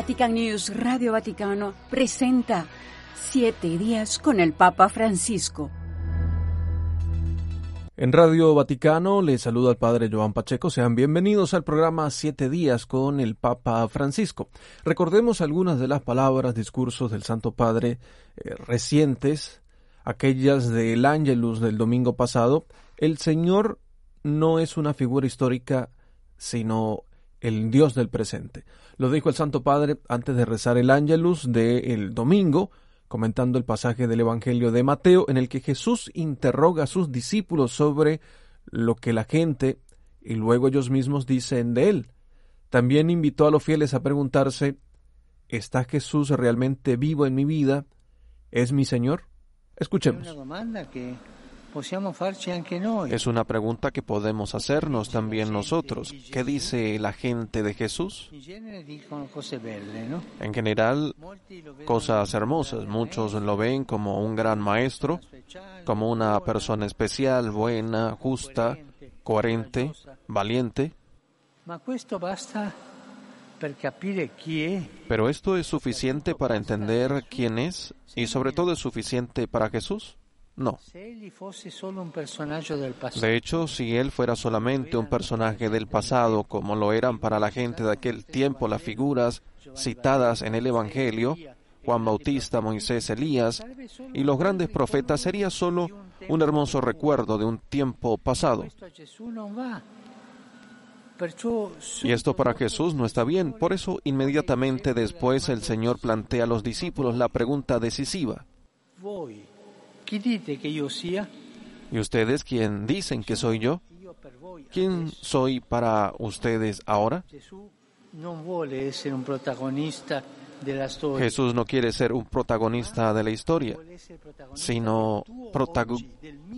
Vatican News Radio Vaticano presenta Siete días con el Papa Francisco. En Radio Vaticano les saluda el Padre Joan Pacheco. Sean bienvenidos al programa Siete días con el Papa Francisco. Recordemos algunas de las palabras, discursos del Santo Padre eh, recientes, aquellas del Ángelus del domingo pasado. El Señor no es una figura histórica, sino el Dios del presente. Lo dijo el Santo Padre antes de rezar el Ángelus del domingo, comentando el pasaje del Evangelio de Mateo en el que Jesús interroga a sus discípulos sobre lo que la gente y luego ellos mismos dicen de él. También invitó a los fieles a preguntarse ¿Está Jesús realmente vivo en mi vida? ¿Es mi Señor? Escuchemos. Es una pregunta que podemos hacernos también nosotros. ¿Qué dice la gente de Jesús? En general, cosas hermosas. Muchos lo ven como un gran maestro, como una persona especial, buena, justa, coherente, valiente. Pero esto es suficiente para entender quién es y sobre todo es suficiente para Jesús. No. De hecho, si él fuera solamente un personaje del pasado, como lo eran para la gente de aquel tiempo las figuras citadas en el Evangelio, Juan Bautista, Moisés, Elías y los grandes profetas, sería solo un hermoso recuerdo de un tiempo pasado. Y esto para Jesús no está bien. Por eso inmediatamente después el Señor plantea a los discípulos la pregunta decisiva. ¿Y ustedes quién dicen que soy yo? ¿Quién soy para ustedes ahora? Jesús no quiere ser un protagonista de la historia, sino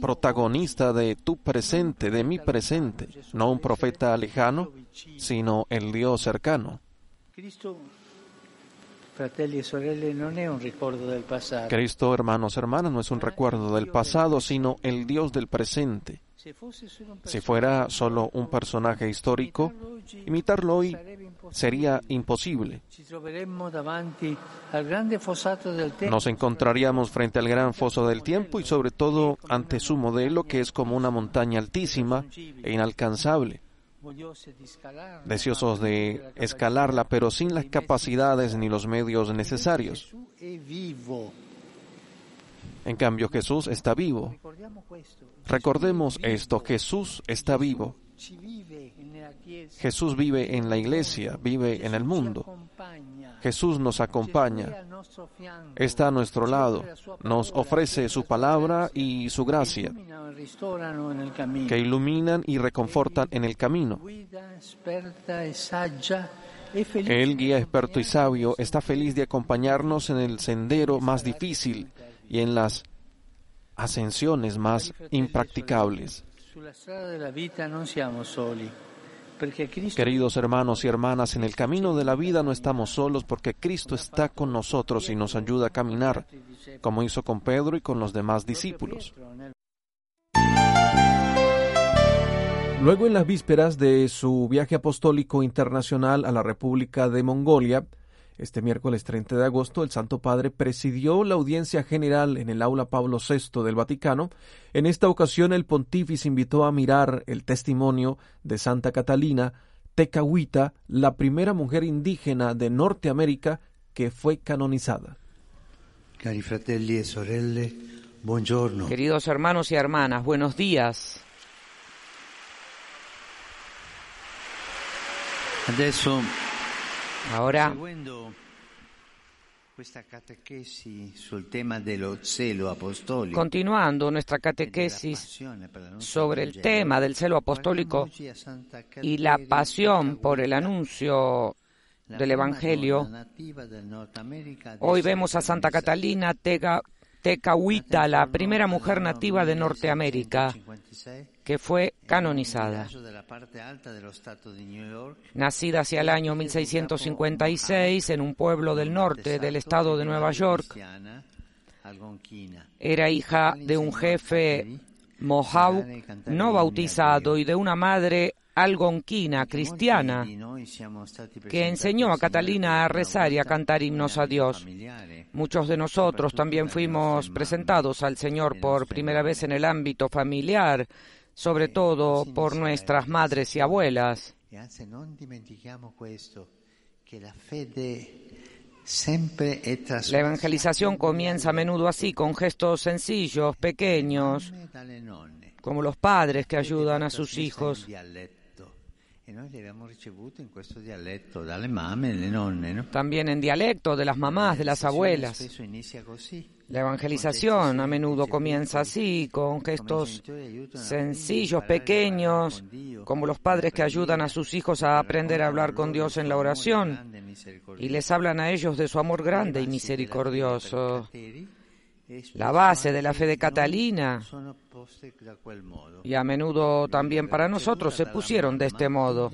protagonista de tu presente, de mi presente, no un profeta lejano, sino el Dios cercano. Cristo, hermanos, hermanas, no es un recuerdo del pasado, sino el Dios del presente. Si fuera solo un personaje histórico, imitarlo hoy sería imposible. Nos encontraríamos frente al gran foso del tiempo y sobre todo ante su modelo que es como una montaña altísima e inalcanzable deseosos de escalarla, pero sin las capacidades ni los medios necesarios. En cambio, Jesús está vivo. Recordemos esto, Jesús está vivo. Jesús vive en la iglesia, vive en el mundo. Jesús nos acompaña, está a nuestro lado, nos ofrece su palabra y su gracia, que iluminan y reconfortan en el camino. El guía experto y sabio está feliz de acompañarnos en el sendero más difícil y en las ascensiones más impracticables. Queridos hermanos y hermanas, en el camino de la vida no estamos solos porque Cristo está con nosotros y nos ayuda a caminar, como hizo con Pedro y con los demás discípulos. Luego, en las vísperas de su viaje apostólico internacional a la República de Mongolia, este miércoles 30 de agosto, el Santo Padre presidió la audiencia general en el aula Pablo VI del Vaticano. En esta ocasión, el pontífice invitó a mirar el testimonio de Santa Catalina Tecahuita, la primera mujer indígena de Norteamérica que fue canonizada. Cari fratelli e sorelle, buongiorno. Queridos hermanos y hermanas, buenos días. Adesso Ahora, continuando nuestra catequesis sobre el tema del celo apostólico y la pasión por el anuncio del Evangelio, hoy vemos a Santa Catalina Tega Tecahuita, la primera mujer nativa de Norteamérica, que fue canonizada. Nacida hacia el año 1656 en un pueblo del norte del estado de Nueva York, era hija de un jefe Mohawk no bautizado y de una madre algonquina cristiana que enseñó a Catalina a rezar y a cantar himnos a Dios. Muchos de nosotros también fuimos presentados al Señor por primera vez en el ámbito familiar, sobre todo por nuestras madres y abuelas. La evangelización comienza a menudo así, con gestos sencillos, pequeños, como los padres que ayudan a sus hijos. También en dialecto de las mamás, de las abuelas. La evangelización a menudo comienza así, con gestos sencillos, pequeños, como los padres que ayudan a sus hijos a aprender a hablar con Dios en la oración y les hablan a ellos de su amor grande y misericordioso la base de la fe de Catalina y a menudo también para nosotros se pusieron de este modo.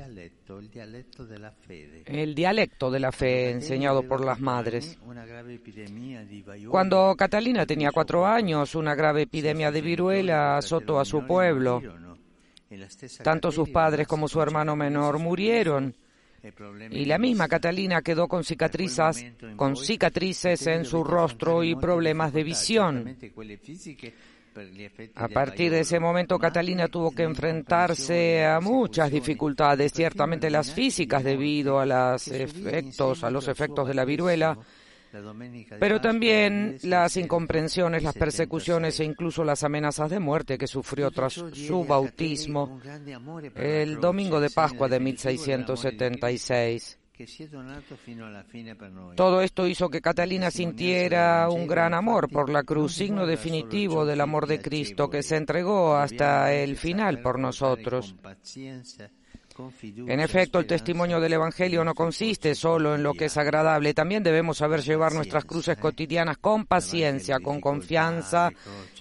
El dialecto de la fe enseñado por las madres. Cuando Catalina tenía cuatro años, una grave epidemia de viruela azotó a su pueblo. Tanto sus padres como su hermano menor murieron y la misma Catalina quedó con cicatrices, con cicatrices en su rostro y problemas de visión. A partir de ese momento, Catalina tuvo que enfrentarse a muchas dificultades, ciertamente las físicas debido a los efectos, a los efectos de la viruela, pero también las incomprensiones, las persecuciones e incluso las amenazas de muerte que sufrió tras su bautismo el domingo de Pascua de 1676. Todo esto hizo que Catalina sintiera un gran amor por la cruz, signo definitivo del amor de Cristo que se entregó hasta el final por nosotros. En efecto, el testimonio del Evangelio no consiste solo en lo que es agradable, también debemos saber llevar nuestras cruces cotidianas con paciencia, con confianza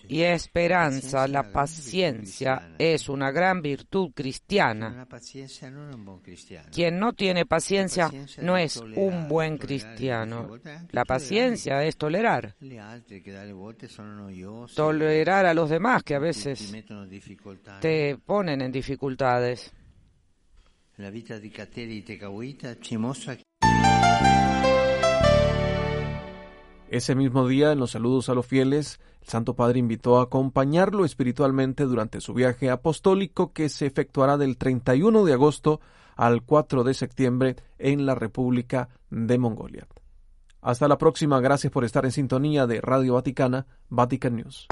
y esperanza. La paciencia es una gran virtud cristiana. Quien no tiene paciencia no es un buen cristiano. La paciencia es tolerar. Tolerar a los demás que a veces te ponen en dificultades. La vida de Kateri Ese mismo día, en los saludos a los fieles, el Santo Padre invitó a acompañarlo espiritualmente durante su viaje apostólico que se efectuará del 31 de agosto al 4 de septiembre en la República de Mongolia. Hasta la próxima, gracias por estar en sintonía de Radio Vaticana, Vatican News.